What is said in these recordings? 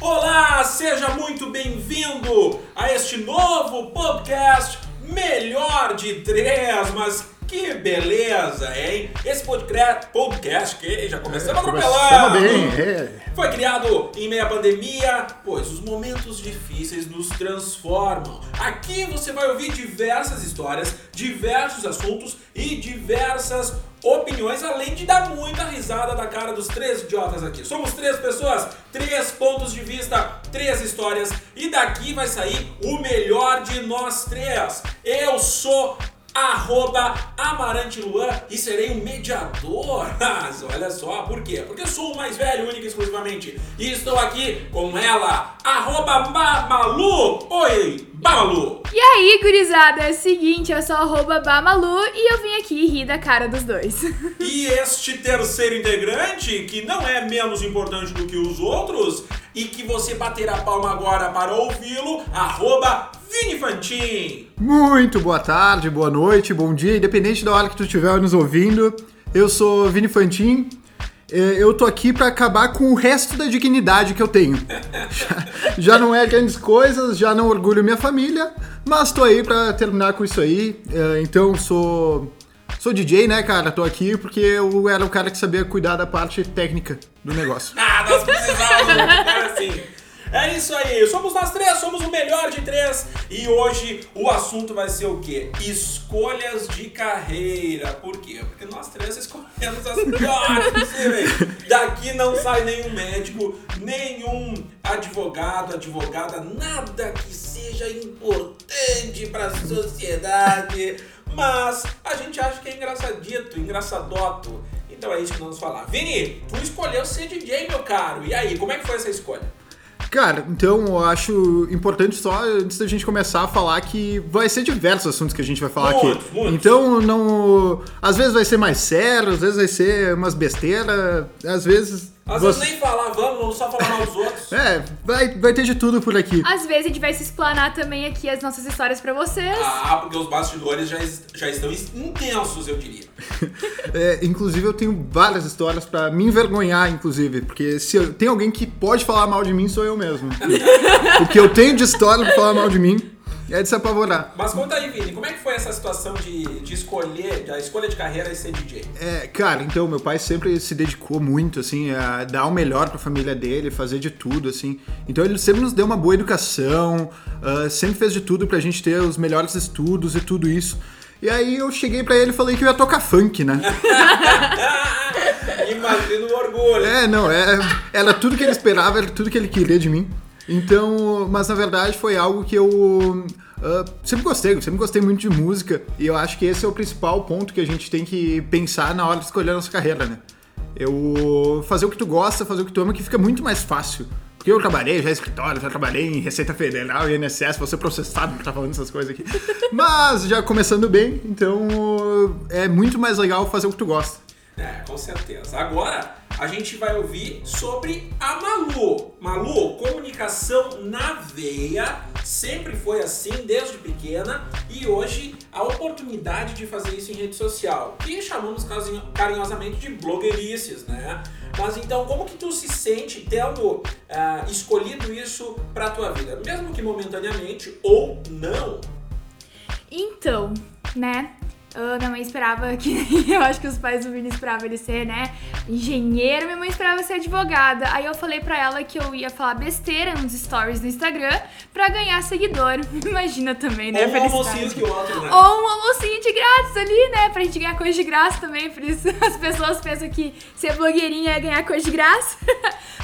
Olá, seja muito bem-vindo a este novo podcast Melhor de Três, mas que beleza, hein? Esse podcast, podcast que já começamos atropelando. bem, é. Foi criado em meio à pandemia, pois os momentos difíceis nos transformam. Aqui você vai ouvir diversas histórias, diversos assuntos e diversas opiniões, além de dar muita risada da cara dos três idiotas aqui. Somos três pessoas, três pontos de vista, três histórias e daqui vai sair o melhor de nós três. Eu sou arroba Amarante Luan e serei um mediador. Mas olha só, por quê? Porque sou o mais velho, único e exclusivamente. E estou aqui com ela, arroba Bamalu. Oi, Bamalu. E aí, gurizada, é o seguinte, eu sou arroba Bamalu e eu vim aqui rir da cara dos dois. E este terceiro integrante, que não é menos importante do que os outros, e que você baterá palma agora para ouvi-lo, arroba Vini Fantin. Muito boa tarde, boa noite, bom dia, independente da hora que tu estiver nos ouvindo. Eu sou Vini Fantin. É, Eu tô aqui pra acabar com o resto da dignidade que eu tenho. Já, já não é grandes coisas, já não orgulho minha família, mas tô aí pra terminar com isso aí. É, Então sou sou DJ, né, cara? Tô aqui porque eu era o cara que sabia cuidar da parte técnica do negócio. Ah, nós precisávamos, agora sim. É isso aí, somos nós três, somos o melhor de três e hoje o assunto vai ser o quê? Escolhas de carreira. Por quê? Porque nós três escolhemos as piores possíveis. Daqui não sai nenhum médico, nenhum advogado, advogada, nada que seja importante pra sociedade. Mas a gente acha que é engraçadito, engraçadoto. Então é isso que nós vamos falar. Vini, tu escolheu ser DJ, meu caro. E aí, como é que foi essa escolha? Cara, então eu acho importante só, antes da gente começar a falar que vai ser diversos assuntos que a gente vai falar Muitos, aqui. muitos. Então não. Às vezes vai ser mais sério, às vezes vai ser umas besteiras, às vezes. Às você- vezes nem falar, vamos, vamos só falar mal dos outros. É, vai, vai ter de tudo por aqui. Às vezes a gente vai se explanar também aqui as nossas histórias pra vocês. Ah, porque os bastidores já, já estão intensos, eu diria. É, inclusive eu tenho várias histórias pra me envergonhar, inclusive, porque se eu- tem alguém que pode falar mal de mim, sou eu mesmo. o que eu tenho de história pra falar mal de mim é de se apavorar. Mas conta aí, Vini, como é que foi essa situação de, de escolher, da escolha de carreira e ser DJ? É, cara, então, meu pai sempre se dedicou muito, assim, a dar o melhor pra família dele, fazer de tudo, assim. Então ele sempre nos deu uma boa educação, ah, sempre fez de tudo pra gente ter os melhores estudos e tudo isso. E aí eu cheguei pra ele e falei que eu ia tocar funk, né? Imagina o orgulho. É, não, é, era tudo que ele esperava, era tudo que ele queria de mim. Então, mas na verdade foi algo que eu ah, sempre gostei, sempre gostei muito de música e eu acho que esse é o principal ponto que a gente tem que pensar na hora de escolher a nossa carreira, né? Eu fazer o que tu gosta, fazer o que tu ama, que fica muito mais fácil. Porque eu trabalhei já em escritório, já trabalhei em Receita Federal e INSS, vou ser processado por estar falando essas coisas aqui. Mas já começando bem, então é muito mais legal fazer o que tu gosta. É, com certeza. Agora a gente vai ouvir sobre a Malu. Malu, comunicação na veia, sempre foi assim desde pequena e hoje a oportunidade de fazer isso em rede social, que chamamos carinho- carinhosamente de blogueirices, né? Mas então, como que tu se sente tendo ah, escolhido isso pra tua vida? Mesmo que momentaneamente ou não? Então, né? Ah, minha mãe esperava que. Eu acho que os pais do Vini esperavam ele ser, né? Engenheiro, minha mãe esperava ser advogada. Aí eu falei pra ela que eu ia falar besteira nos stories no Instagram pra ganhar seguidor. Imagina também, né? ou um almocinho que o outro, né? Ou um almocinho de grátis ali, né? Pra gente ganhar coisa de graça também. Por isso as pessoas pensam que ser blogueirinha é ganhar coisa de graça.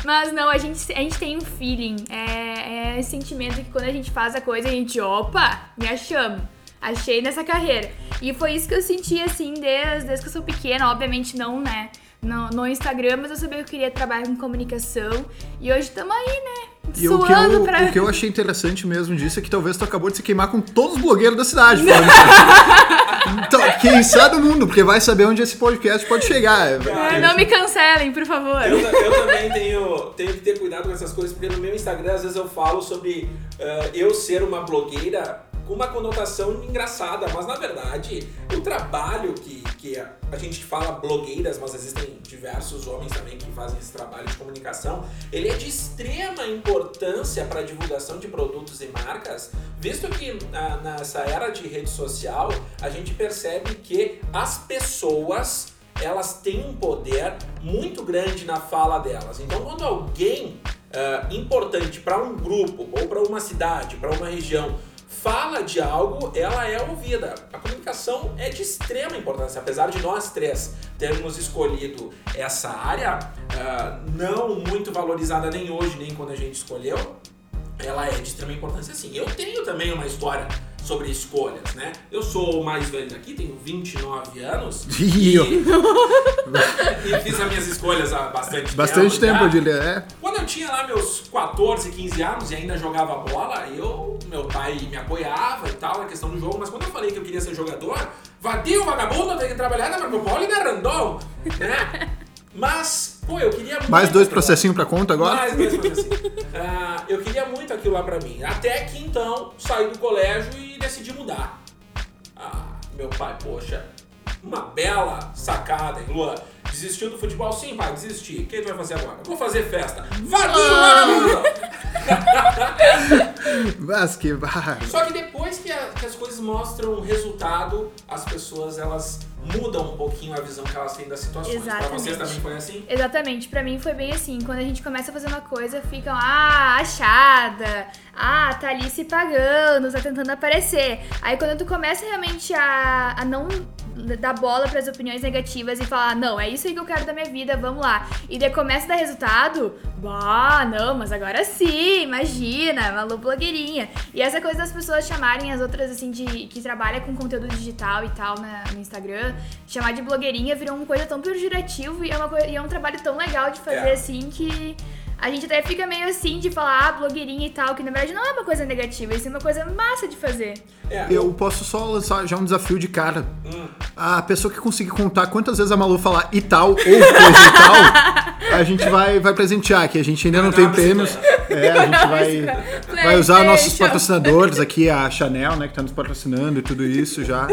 Mas não, a gente, a gente tem um feeling. É, é esse sentimento que quando a gente faz a coisa, a gente, opa, me achamos. Achei nessa carreira. E foi isso que eu senti, assim, desde, desde que eu sou pequena. Obviamente não, né? No, no Instagram, mas eu sabia que eu queria trabalhar com comunicação. E hoje estamos aí, né? E o que, Suando eu, pra. o que eu achei interessante mesmo disso é que talvez tu acabou de se queimar com todos os blogueiros da cidade. então, quem sabe o mundo, porque vai saber onde esse podcast pode chegar. É, não me cancelem, por favor. Eu, eu também tenho, tenho que ter cuidado com essas coisas, porque no meu Instagram às vezes eu falo sobre eh, eu ser uma blogueira com uma conotação engraçada, mas na verdade o trabalho que, que a, a gente fala blogueiras, mas existem diversos homens também que fazem esse trabalho de comunicação, ele é de extrema importância para a divulgação de produtos e marcas, visto que ah, nessa era de rede social a gente percebe que as pessoas elas têm um poder muito grande na fala delas. Então, quando alguém ah, importante para um grupo ou para uma cidade, para uma região, fala de algo, ela é ouvida. A comunicação é de extrema importância, apesar de nós três termos escolhido essa área, ah, não muito valorizada nem hoje, nem quando a gente escolheu, ela é de extrema importância sim. Eu tenho também uma história sobre escolhas, né? Eu sou o mais velho daqui, tenho 29 anos. Ó. e fiz as minhas escolhas há bastante, Bastante tempo, já. eu diria. É. Tinha lá meus 14, 15 anos e ainda jogava bola, eu, meu pai me apoiava e tal na questão do jogo, mas quando eu falei que eu queria ser jogador, vadio, vagabundo, tem que trabalhar na Marco Polo e na Randon, né? Mas, pô, eu queria muito. Mais dois processinhos pra conta agora? Mais dois processinhos. Ah, eu queria muito aquilo lá pra mim. Até que então saí do colégio e decidi mudar. Ah, meu pai, poxa, uma bela sacada, hein, Luan? Desistiu do futebol? Sim, pai, desisti. O que tu vai fazer agora? Vou fazer festa. Vagabundo! Mas que. Só que depois que, a- que as coisas mostram resultado, as pessoas elas mudam um pouquinho a visão que elas têm das situações. Pra vocês Exatamente. também foi assim? Exatamente, pra mim foi bem assim. Quando a gente começa a fazer uma coisa, ficam, ah, achada, ah, tá ali se pagando, tá tentando aparecer. Aí quando tu começa realmente a, a não dar bola pras opiniões negativas e falar, não, é isso aí que eu quero da minha vida, vamos lá. E daí começa a dar resultado, bah, não, mas agora sim, imagina, Malu blogueirinha. E essa coisa das pessoas chamarem as outras, assim, de que trabalha com conteúdo digital e tal na- no Instagram, chamar de blogueirinha virou uma coisa tão pejorativo e é, uma e é um trabalho tão legal de fazer É. assim que a gente até fica meio assim de falar, ah, blogueirinha e tal, que na verdade não é uma coisa negativa, isso é uma coisa massa de fazer. É, Eu posso só lançar já um desafio de cara. Hum. A pessoa que conseguir contar quantas vezes a Malu falar e tal ou coisa e tal, a gente vai, vai presentear aqui. A gente ainda não Vai tem prêmios. É, a gente vai, vai usar nossos patrocinadores aqui, a Chanel, né, que tá nos patrocinando e tudo isso já.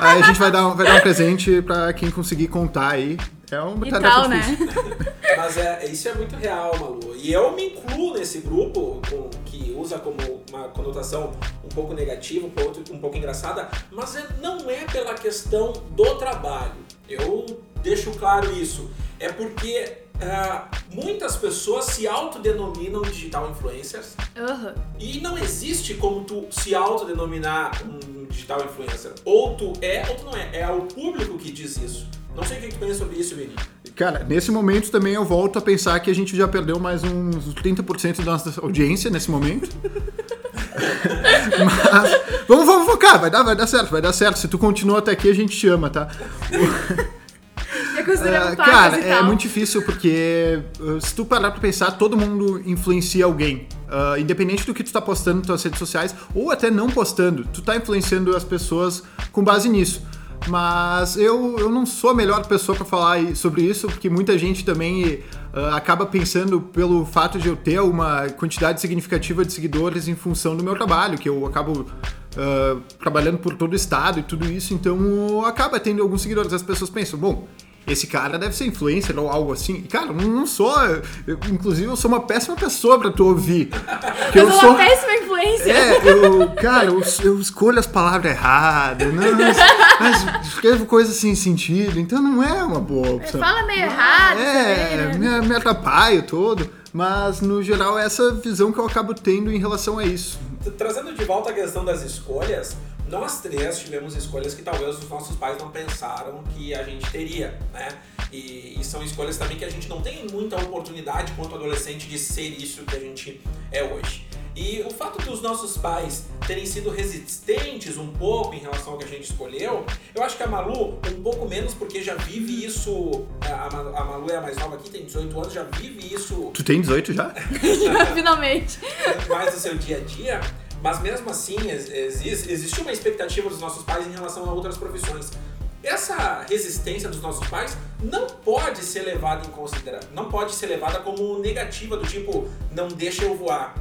Aí a gente vai dar, um- vai dar um presente pra quem conseguir contar aí. É uma E tarefa tal, né? Mas é, isso é muito real, Malu. E eu me incluo nesse grupo com- que usa como uma conotação um pouco negativa, um pouco, um pouco engraçada, mas é- não é pela questão do trabalho. Eu deixo claro isso. É porque ah, muitas pessoas se autodenominam digital influencers Aham. e não existe como tu se autodenominar um digital influencer. Ou tu é ou tu não é. É o público que diz isso. Não sei o que tu pensa sobre isso, Vini. Cara, nesse momento também eu volto a pensar que a gente já perdeu mais uns 30% da nossa audiência nesse momento. Mas vamos, vamos focar, vai dar, vai dar certo, vai dar certo. Se tu continua até aqui, a gente te ama, tá? Ah, passos cara, é muito difícil porque uh, se tu parar pra pensar, todo mundo influencia alguém. Ah, independente do que tu tá postando nas tuas redes sociais, ou até não postando, tu tá influenciando as pessoas com base nisso. Mas eu, eu não sou a melhor pessoa pra falar sobre isso, porque muita gente também ah, acaba pensando pelo fato de eu ter uma quantidade significativa de seguidores em função do meu trabalho, que eu acabo ah, trabalhando por todo o estado e tudo isso, então acaba tendo alguns seguidores. As pessoas pensam, bom, esse cara deve ser influencer ou algo assim. E, Cara, eu não sou. eu- inclusive, eu sou uma péssima pessoa pra tu ouvir. Porque Eu sou uma péssima influência. É, eu, cara, eu, eu escolho as palavras erradas, não, mas, mas escrevo coisas sem sentido, então não é uma boa opção. Fala meio errado É, também, né? me, me atrapalho todo, mas no geral é essa visão que eu acabo tendo em relação a isso. Trazendo de volta a questão das escolhas, nós três tivemos escolhas que talvez os nossos pais não pensaram que a gente teria, né? E, e são escolhas também que a gente não tem muita oportunidade quanto adolescente de ser isso que a gente é hoje. E o fato dos nossos pais terem sido resistentes um pouco em relação ao que a gente escolheu, eu acho que a Malu, um pouco menos, porque já vive isso. A, Ma- a Malu é a mais nova aqui, tem 18 anos, já vive isso Tu tem 18 já? Finalmente. mais do seu dia a dia, mas mesmo assim ex- existe, existe uma expectativa dos nossos pais em relação a outras profissões. Essa resistência dos nossos pais não pode ser levada em consideração, não pode ser levada como negativa do tipo não deixa eu voar.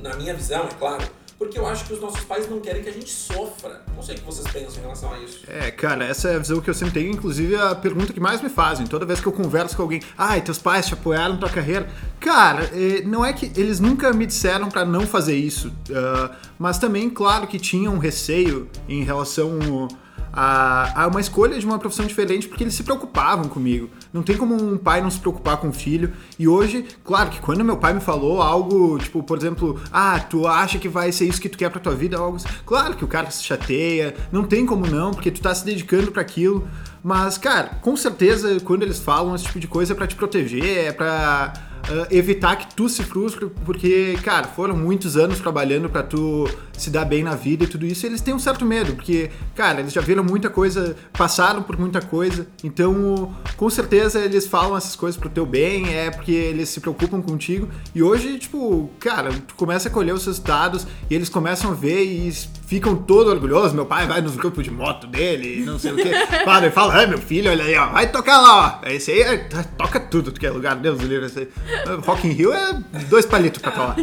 Na minha visão, é claro. Porque eu acho que os nossos pais não querem que a gente sofra. Não sei o que vocês pensam em relação a isso. É, cara, essa é a visão que eu sempre tenho, inclusive a pergunta que mais me fazem. Toda vez que eu converso com alguém, ai, teus pais te apoiaram na tua carreira. Cara, eh, não é que eles nunca me disseram pra não fazer isso, ah, mas também, claro, que tinham um receio em relação a, a uma escolha de uma profissão diferente, porque eles se preocupavam comigo. Não tem como um pai não se preocupar com o filho. E hoje, claro que quando meu pai me falou algo, tipo, por exemplo, ah, tu acha que vai ser isso que tu quer pra tua vida, algo assim. Claro que o cara se chateia, não tem como não, porque tu tá se dedicando para aquilo. Mas, cara, com certeza, quando eles falam esse tipo de coisa é pra te proteger, é pra uh, evitar que tu se frustre, porque, cara, foram muitos anos trabalhando para tu se dar bem na vida e tudo isso, e eles têm um certo medo, porque, cara, eles já viram muita coisa, passaram por muita coisa, então, com certeza eles falam essas coisas pro teu bem, é porque eles se preocupam contigo, e hoje, tipo, cara, tu começa a colher os resultados, e eles começam a ver e ficam todo orgulhosos, meu pai vai nos grupos de moto dele, não sei o que, fala, fala, ai, meu filho, olha aí, ó, vai tocar lá, ó, esse aí é, toca tudo, que é lugar, Deus do livre, esse aí. Rock in Rio é dois palitos pra falar.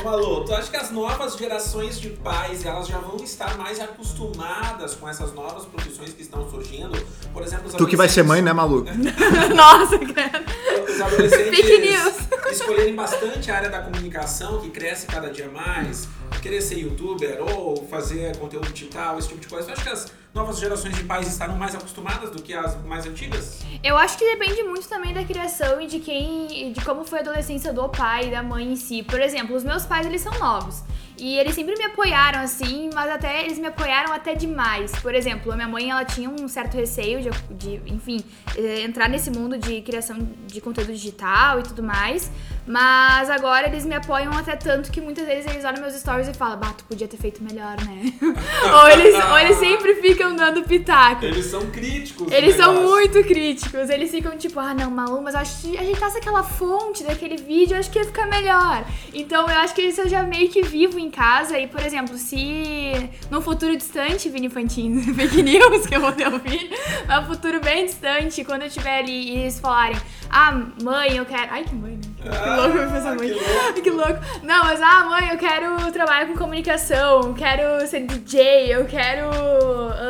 Ô Malu, tu acha que as novas gerações de pais, elas já vão estar mais acostumadas com essas novas profissões que estão surgindo? Por exemplo, os Tu que vai ser mãe, né, Malu? Nossa, cara. os adolescentes Fake news. escolherem bastante a área da comunicação, que cresce cada dia mais, querer ser youtuber ou fazer conteúdo digital, esse tipo de coisa. Tu acha que as novas gerações de pais estarão mais acostumadas do que as mais antigas? Eu acho que depende muito também da criação e de quem, de como foi a adolescência do pai e da mãe em si. Por exemplo, os meus pais, eles são novos. E eles sempre me apoiaram assim, mas até eles me apoiaram até demais. Por exemplo, a minha mãe, ela tinha um certo receio de, de enfim, eh, entrar nesse mundo de criação de conteúdo digital e tudo mais. Mas agora eles me apoiam até tanto que muitas vezes eles olham meus stories e falam, bah, tu podia ter feito melhor, né? ou, eles, ou eles sempre ficam dando pitaco. Eles são críticos. Eles são negócio. muito críticos. Eles ficam tipo, ah, não, Malu, mas acho que ajeitasse aquela fonte daquele vídeo, acho que ia ficar melhor. Então eu acho que isso eu já meio que vivo em casa. E, por exemplo, se no futuro distante, Vini Fantini, fake news que eu vou ter filho, mas futuro bem distante, quando eu estiver ali e eles falarem, ah, mãe, eu quero. Ai, que mãe, né? Que Ah, louco eu pensar que mãe. louco. Que louco. Não, mas ah, mãe, eu quero trabalhar com comunicação, quero ser DJ, eu quero ah,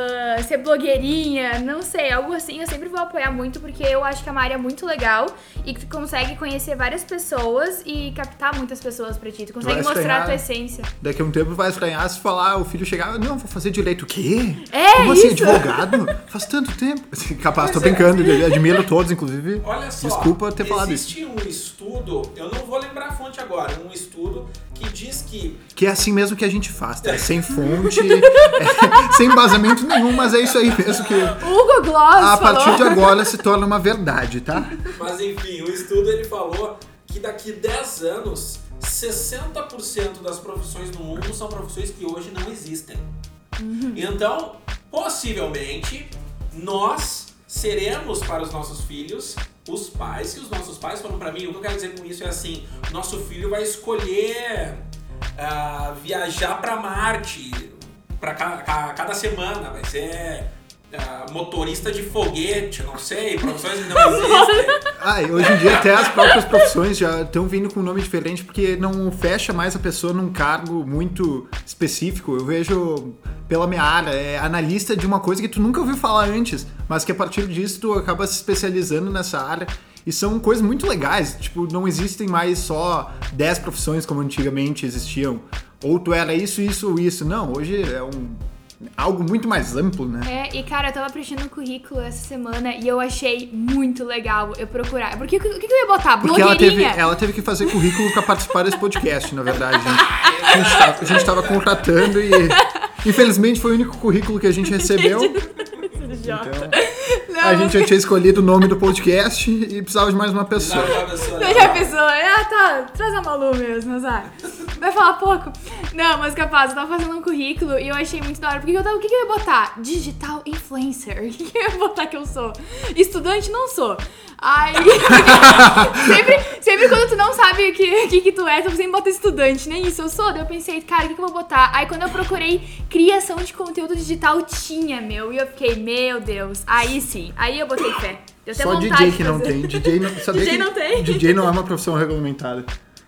ser blogueirinha, não sei, algo assim. Eu sempre vou apoiar muito porque eu acho que é uma área muito legal e que tu consegue conhecer várias pessoas e captar muitas pessoas pra ti. Tu consegue vai mostrar estranhar. a tua essência. Daqui a um tempo vai estranhar se falar, o filho chegar, não, vou fazer direito. O quê? É, Como assim, isso. advogado? Faz tanto tempo. Capaz, tô Pois é. brincando, admiro todos, inclusive. Olha só, Desculpa ter falado isso. existe um estudo, eu não vou lembrar a fonte agora, um estudo que diz que Que é assim mesmo que a gente faz, tá? Sem fonte, é, sem embasamento nenhum, mas é isso aí mesmo que Hugo Gloss a falou. partir de agora se torna uma verdade, tá? Mas enfim, o estudo ele falou que daqui 10 anos, 60% das profissões no mundo são profissões que hoje não existem. Então, possivelmente, nós seremos para os nossos filhos os pais que os nossos pais foram para mim. O que eu quero dizer com isso é assim: nosso filho vai escolher ah, viajar para Marte para cada semana, vai ser ah, motorista de foguete, não sei, profissões que não existem. Ah, e hoje em dia até as próprias profissões já estão vindo com um nome diferente porque não fecha mais a pessoa num cargo muito específico. Eu vejo pela minha área, é analista de uma coisa que tu nunca ouviu falar antes, mas que a partir disso tu acaba se especializando nessa área. E são coisas muito legais, tipo, não existem mais só 10 profissões como antigamente existiam. Ou tu era isso, isso ou isso. Não, hoje é um algo muito mais amplo, né? É, e cara, eu tava preenchendo um currículo essa semana e eu achei muito legal eu procurar. Porque o que, que eu ia botar? Porque ela teve, ela teve que fazer currículo pra participar desse podcast, na verdade. gente. A gente tava, a gente tava contratando e infelizmente foi o único currículo que a gente recebeu. Idiota. Então, Não, a gente já tinha escolhido o nome do podcast e precisava de mais uma pessoa. Sabe, uma pessoa Daí legal. a pessoa, ah tá, traz a Malu mesmo, azar. Vai falar pouco. Não, mas capaz, eu tava fazendo um currículo e eu achei muito da hora. Porque eu tava, o que, que eu ia botar? Digital influencer. O que, que eu ia botar que eu sou? Estudante não sou. Aí. sempre, sempre quando tu não sabe o que, que, que tu é, tu sempre bota estudante, nem isso eu sou. Daí eu pensei, cara, o que, que eu vou botar? Aí quando eu procurei criação de conteúdo digital, tinha, meu. E eu fiquei, meu Deus. Aí sim, aí eu botei fé. Deu até Só DJ que não tem. DJ não, sabia DJ que não tem? DJ não é uma profissão regulamentada.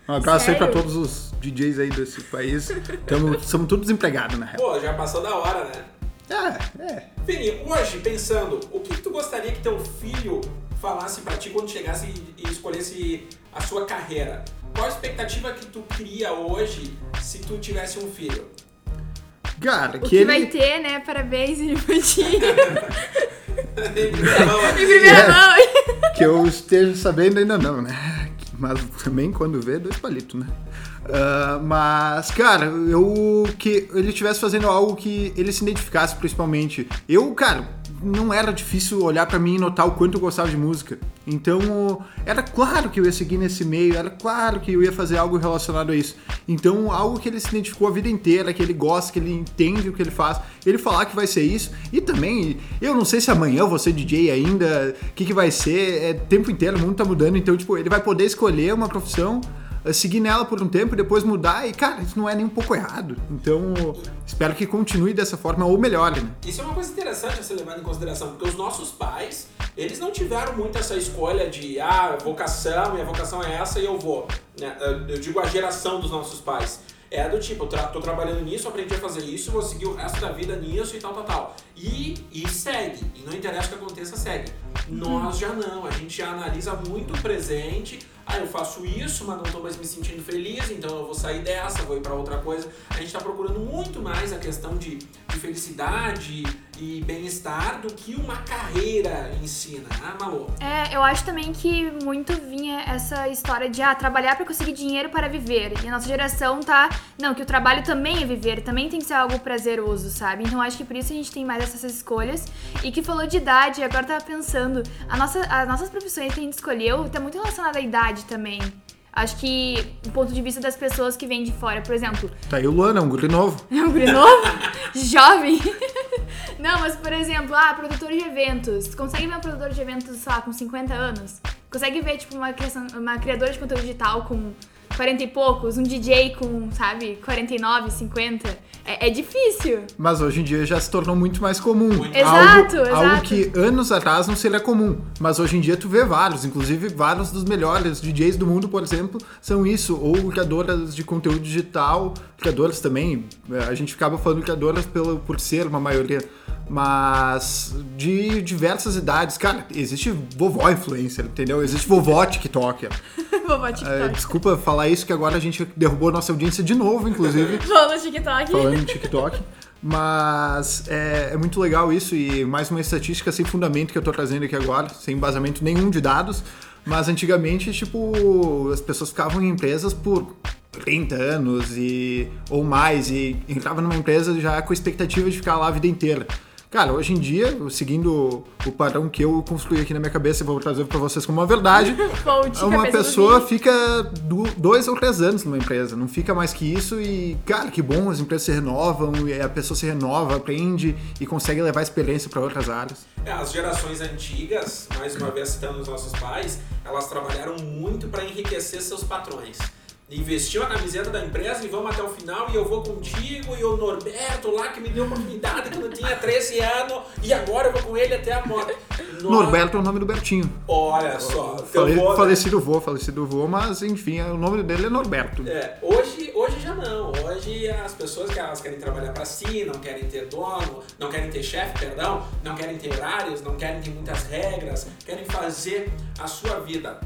Um abraço aí pra todos os DJs aí desse país. Tamo, somos todos desempregados, na real. Pô, já passou da hora, né? É, é. Vini, hoje, pensando, o que, que tu gostaria que teu filho falasse pra ti quando chegasse e, e escolhesse a sua carreira? Qual a expectativa que tu cria hoje se tu tivesse um filho? Cara, O que, que ele... vai ter, né? Parabéns, infantil. Em primeira mão, É. mão. que eu esteja sabendo ainda não, né? Mas também quando vê, dois palitos, né? Ah, mas, cara, eu que ele estivesse fazendo algo que ele se identificasse principalmente. Eu, cara, não era difícil olhar pra mim e notar o quanto eu gostava de música. Então, era claro que eu ia seguir nesse meio, era claro que eu ia fazer algo relacionado a isso. Então, algo que ele se identificou a vida inteira, que ele gosta, que ele entende o que ele faz, ele falar que vai ser isso. E também, eu não sei se amanhã eu vou ser DJ ainda, o que, que vai ser, é tempo inteiro, o mundo tá mudando, então, tipo, ele vai poder escolher uma profissão seguir nela por um tempo e depois mudar e cara, isso não é nem um pouco errado. Então, espero que continue dessa forma ou melhore, né? Isso é uma coisa interessante a ser levado em consideração, porque os nossos pais, eles não tiveram muito essa escolha de, ah, vocação, minha vocação é essa e eu vou. Né? Eu digo a geração dos nossos pais. É do tipo, eu tra tô trabalhando nisso, aprendi a fazer isso, vou seguir o resto da vida nisso e tal, tal, tal. E, e segue. E não interessa o que aconteça, segue. Nós já não, a gente já analisa muito o presente. Ah, eu faço isso, mas não tô mais me sentindo feliz, então eu vou sair dessa, vou ir para outra coisa. A gente tá procurando muito mais a questão de, de felicidade e bem-estar do que uma carreira ensina, né, Malu? É, eu acho também que muito vinha essa história de ah, trabalhar pra conseguir dinheiro para viver. E a nossa geração tá. Não, que o trabalho também é viver, também tem que ser algo prazeroso, sabe? Então acho que por isso a gente tem mais essas escolhas. E que falou de idade, agora eu tava pensando, a nossa, as nossas profissões que a gente escolheu tá muito relacionada à idade também. Acho que o ponto de vista das pessoas que vêm de fora, por exemplo, Tá aí o Luana, um guri novo. é um guri novo? Jovem? Não, mas por exemplo, ah, produtor de eventos. Tu consegue ver um produtor de eventos, sei lá, com 50 anos? Consegue ver, tipo, uma, criação- uma criadora de conteúdo digital com 40 e poucos? Um DJ com, sabe, 49, 50? É, é difícil. Mas hoje em dia já se tornou muito mais comum. Muito. Exato, algo, exato. algo que anos atrás não seria comum. Mas hoje em dia tu vê vários, inclusive vários dos melhores DJs do mundo, por exemplo, são isso. Ou criadoras de conteúdo digital, criadoras também. eh, A gente ficava falando criadoras pelo, por ser uma maioria. Mas de diversas idades. Cara, existe vovó influencer, entendeu? Existe vovó TikToker. Vovó Eh, TikTok. desculpa falar isso, que agora a gente derrubou a nossa audiência de novo, inclusive. Vovó TikTok. falando TikTok. Mas é, é muito legal isso e mais uma estatística sem fundamento que eu tô trazendo aqui agora, sem embasamento nenhum de dados. Mas antigamente, tipo, as pessoas ficavam em empresas por 30 anos e ou mais e entrava numa empresa já com a expectativa de ficar lá a vida inteira. Cara, hoje em dia, seguindo o padrão que eu construí aqui na minha cabeça e vou trazer pra vocês como uma verdade, uma pessoa fica do- dois ou três anos numa empresa, não fica mais que isso e, cara, que bom, as empresas se renovam e a pessoa se renova, aprende e consegue levar experiência para outras áreas. É, as gerações antigas, mais uma vez citando os nossos pais, elas trabalharam muito para enriquecer seus patrões. Investiu a camiseta da empresa e vamos até o final e eu vou contigo e o Norberto lá que me deu oportunidade quando eu tinha 13 anos e agora eu vou com ele até a morte. Norberto é o nome do Bertinho. Olha só, Fale, vô, né? falecido vô, falecido vô, mas enfim, o nome dele é Norberto. É, hoje, hoje já não. Hoje as pessoas que elas querem trabalhar para si, não querem ter dono, não querem ter chefe, perdão, não querem ter horários, não querem ter muitas regras, querem fazer a sua vida.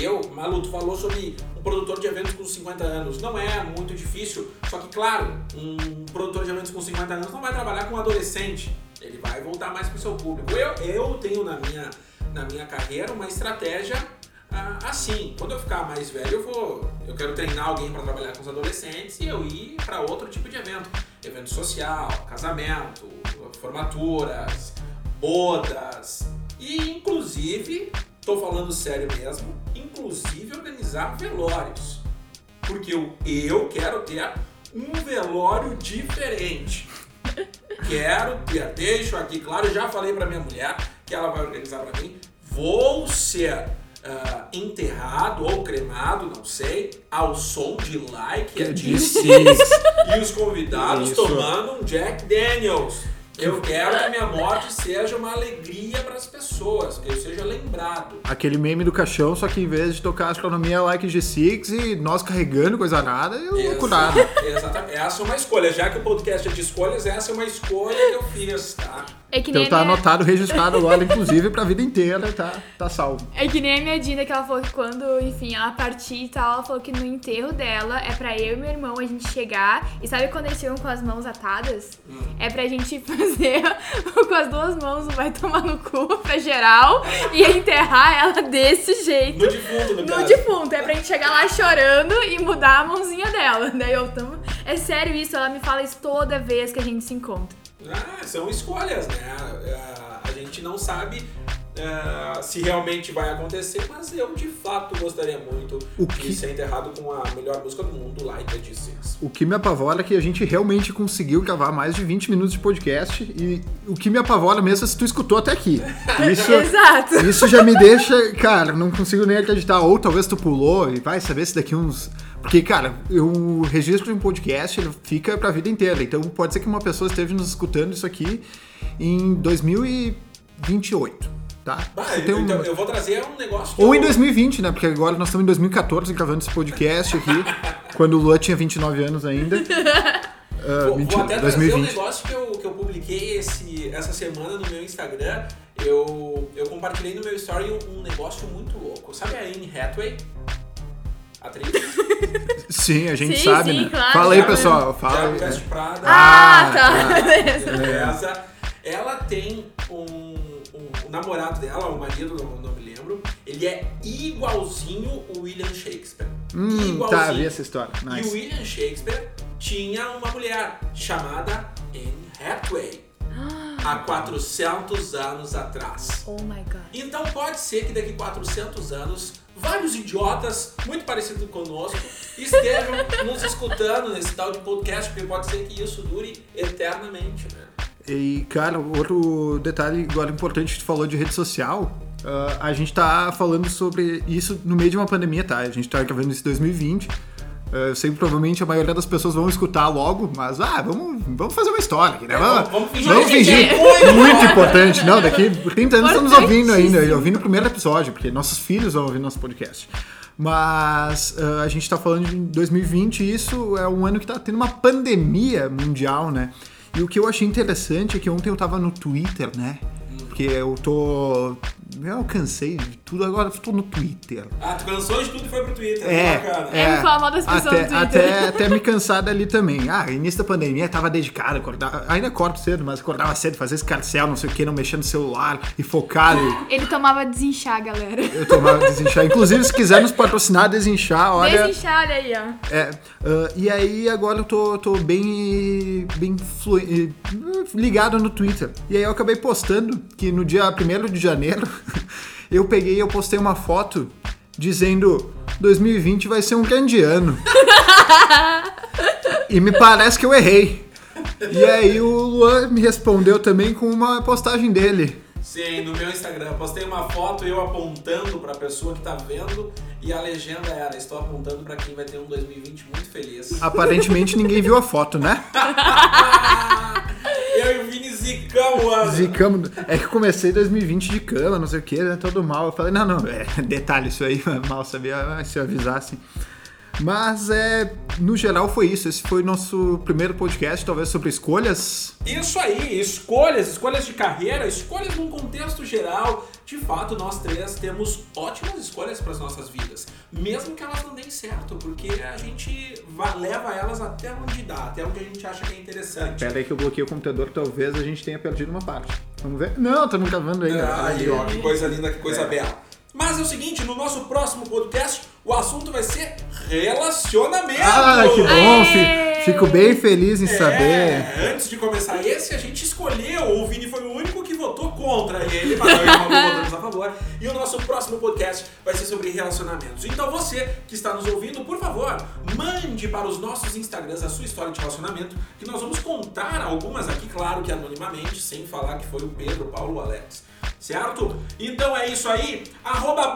Eu, Malu, tu falou sobre um produtor de eventos com 50 anos. Não é muito difícil, só que, claro, um produtor de eventos com 50 anos não vai trabalhar com um adolescente. Ele vai voltar mais pro seu público. Eu, eu tenho na minha, na minha carreira uma estratégia ah, assim. Quando eu ficar mais velho, eu vou. Eu quero treinar alguém para trabalhar com os adolescentes e eu ir para outro tipo de evento. Evento social, casamento, formaturas, bodas. E, inclusive, tô falando sério mesmo, inclusive organizar velórios. Porque eu, eu quero ter um velório diferente. Quero ter, deixo aqui claro, já falei pra minha mulher que ela vai organizar pra mim. Vou ser ah, enterrado ou cremado, não sei, ao som de like Six. e os convidados Isso. tomando um Jack Daniels. Eu quero que a minha morte seja uma alegria para as pessoas, que eu seja lembrado. Aquele meme do caixão, só que em vez de tocar astronomia like G6 e nós carregando coisa nada, eu vou curado. Exatamente. Essa é uma escolha. Já que o podcast é de escolhas, essa é uma escolha que eu fiz, tá? É que nem Então tá a minha... anotado, registrado agora, inclusive, pra vida inteira, tá, tá salvo. É que nem a minha Dina, que ela falou que quando, enfim, ela partir e tal, ela falou que no enterro dela é pra eu e meu irmão a gente chegar. E sabe quando eles chegam com as mãos atadas? Hum. É pra gente fazer com as duas mãos, vai tomar no cu pra geral e enterrar ela desse jeito. No defunto, no, No caso. defunto, é pra gente chegar lá chorando e mudar a mãozinha dela. Daí eu tamo. É sério isso, ela me fala isso toda vez que a gente se encontra. Ah, são escolhas, né? Ah, A gente não sabe ah, se realmente vai acontecer, mas eu de fato gostaria muito O de que- ser enterrado com a melhor música do mundo, Like a Jesus. O que me apavora é que a gente realmente conseguiu gravar mais de 20 minutos de podcast e o que me apavora mesmo é se tu escutou até aqui. Isso, Exato. isso já me deixa, cara, não consigo nem acreditar. Ou talvez tu pulou e vai saber se daqui uns. Porque, cara, o registro de um podcast ele fica pra vida inteira. Então pode ser que uma pessoa esteja nos escutando isso aqui em 2028, tá? Bah, Você eu, tem um- então, eu vou trazer um negócio Ou eu- em 2020, né? Porque agora nós estamos em 2014 gravando esse podcast aqui, quando o Lua tinha 29 anos ainda. Ah, Vou, vou mentira, até 2020. trazer um negócio que eu, que eu publiquei esse, essa semana no meu Instagram. Eu, eu compartilhei no meu story um, um negócio muito louco. Sabe a Anne Hathaway? Atriz? Sim, a gente Sim, sabe, sim, né? claro. Fala aí, pessoal. Fala Já Prada. Ah, Ah, tá. Beleza. Essa, ela tem um, um- o namorado dela, o marido, não, não me lembro. Ele é igualzinho o William Shakespeare. Hum, igualzinho. tá, vi essa história. E o Nice. William Shakespeare tinha uma mulher chamada Anne Hathaway. Há 400 anos atrás. Oh my god. Então pode ser que daqui 400 anos vários idiotas muito parecidos conosco estejam nos escutando nesse tal de podcast, porque pode ser que isso dure eternamente, né? E, cara, outro detalhe agora importante que tu falou de rede social. ah, a gente tá falando sobre isso no meio de uma pandemia, tá? A gente tá gravando isso em 2020. Ah, eu sei que provavelmente a maioria das pessoas vão escutar logo, mas ah, vamos, vamos fazer uma história aqui, né? É, vamos- vamos fingir vamos que fingir. é muito Muito importante. Não, daqui 30 anos estamos ouvindo ainda, ouvindo o primeiro episódio, porque nossos filhos vão ouvir nosso podcast. Mas ah, a gente tá falando de 2020 e isso é um ano que tá tendo uma pandemia mundial, né? E o que eu achei interessante é que ontem eu tava no Twitter, né? Porque eu tô. Eu cansei de tudo, agora eu tô no Twitter. Ah, tu cansou de tudo e foi pro Twitter. É, bacana. é. É, me falar mal das pessoas até, no Twitter. Até, até me cansar dali também. Ah, início da pandemia, tava dedicado, acordava, ainda acordo cedo, mas acordava cedo, fazia escarcel, não sei o que, não mexendo no celular e focado. Ele tomava desinchar, galera. Eu tomava desinchar. Inclusive, se quiser nos patrocinar, desinchar, olha. Desinchar, olha aí, ó. É, ah, e aí agora eu tô, tô bem, bem flu- eh, ligado no Twitter. E aí eu acabei postando que no dia 1 de janeiro eu peguei e eu postei uma foto dizendo 2020 vai ser um grande ano. e me parece que eu errei. E aí o Luan me respondeu também com uma postagem dele. Sim, no meu Instagram. Postei uma foto eu apontando pra pessoa que tá vendo e a legenda era: Estou apontando pra quem vai ter um 2020 muito feliz. Aparentemente ninguém viu a foto, né? eu e o Vini zicamos, mano. Zicamos. É que comecei 2020 de cama, não sei o que, né? Todo mal. Eu falei, não, não, é detalhe isso aí, mal sabia se eu avisasse. Mas é, no geral foi isso. Esse foi nosso primeiro podcast, talvez sobre escolhas. Isso aí, escolhas, escolhas de carreira, escolhas num contexto geral. De fato, nós três temos ótimas escolhas para as nossas vidas, mesmo que elas não deem certo, porque a gente va- leva elas até onde dá, até onde a gente acha que é interessante. Pera aí que eu bloqueei o computador, talvez a gente tenha perdido uma parte. Vamos ver? Não, estamos gravando ainda. Ah, Aí, ó, que coisa linda, que coisa bela. Mas é o seguinte, no nosso próximo podcast, o assunto vai ser relacionamento. Ah, que bom! Aê! fi- Fico bem feliz em saber. É, antes de começar esse, a gente escolheu. O Vini foi o único votou contra ele, mas eu votamos a favor. E o nosso próximo podcast vai ser sobre relacionamentos. Então você que está nos ouvindo, por favor, mande para os nossos Instagrams a sua história de relacionamento, que nós vamos contar algumas aqui, claro que anonimamente, sem falar que foi o Pedro, Paulo, Alex. Certo? Então é isso aí. Arroba.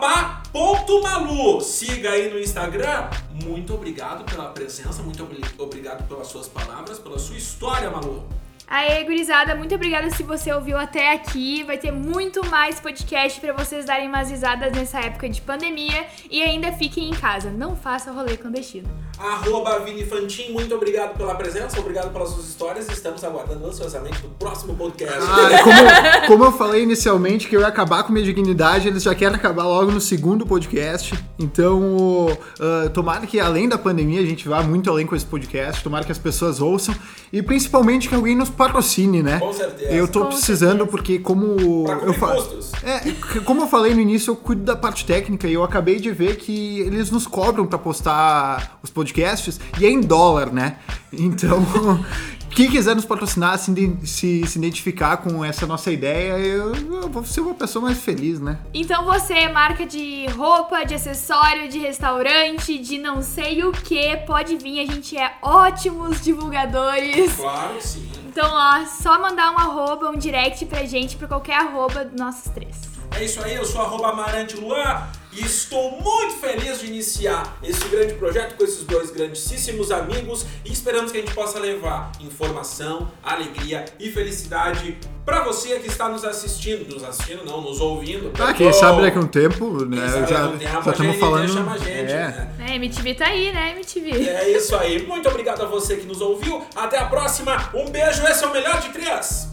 Siga aí no Instagram. Muito obrigado pela presença, muito obri- obrigado pelas suas palavras, pela sua história, Malu. Aê, gurizada, muito obrigada se você ouviu até aqui. Vai ter muito mais podcast pra vocês darem umas risadas nessa época de pandemia e ainda fiquem em casa. Não faça rolê clandestino. Arroba Vini Fantin, muito obrigado pela presença, obrigado pelas suas histórias. Estamos aguardando ansiosamente o próximo podcast. Ah, como, como eu falei inicialmente que eu ia acabar com minha dignidade, eles já querem acabar logo no segundo podcast. Então, uh, tomara que além da pandemia a gente vá muito além com esse podcast, tomara que as pessoas ouçam e principalmente que alguém nos patrocine, né? Com certeza. Eu tô Com precisando certeza. porque como Pra eu cobrir fa- custos. é, como eu falei no início, eu cuido da parte técnica e eu acabei de ver que eles nos cobram pra postar os podcasts e é em dólar, né? Então, quem quiser nos patrocinar, se, se, se identificar com essa nossa ideia, eu, eu vou ser uma pessoa mais feliz, né? Então você, é marca de roupa, de acessório, de restaurante, de não sei o que, pode vir, a gente é ótimos divulgadores. Claro que sim. Então, ó, só mandar um arroba, um direct pra gente, pra qualquer arroba dos nossos três. É isso aí, eu sou arroba Amarante Luan e estou muito feliz de iniciar esse grande projeto com esses dois grandíssimos amigos e esperamos que a gente possa levar informação, alegria e felicidade pra você que está nos assistindo. Nos assistindo, não, nos ouvindo. Ah, quem sabe daqui a um tempo, né? Quem sabe já um tempo já a estamos falando. chama a gente, é. né? É, MTV tá aí, né, MTV? É isso aí. Muito obrigado a você que nos ouviu. Até a próxima. Um beijo. Esse é o melhor de três.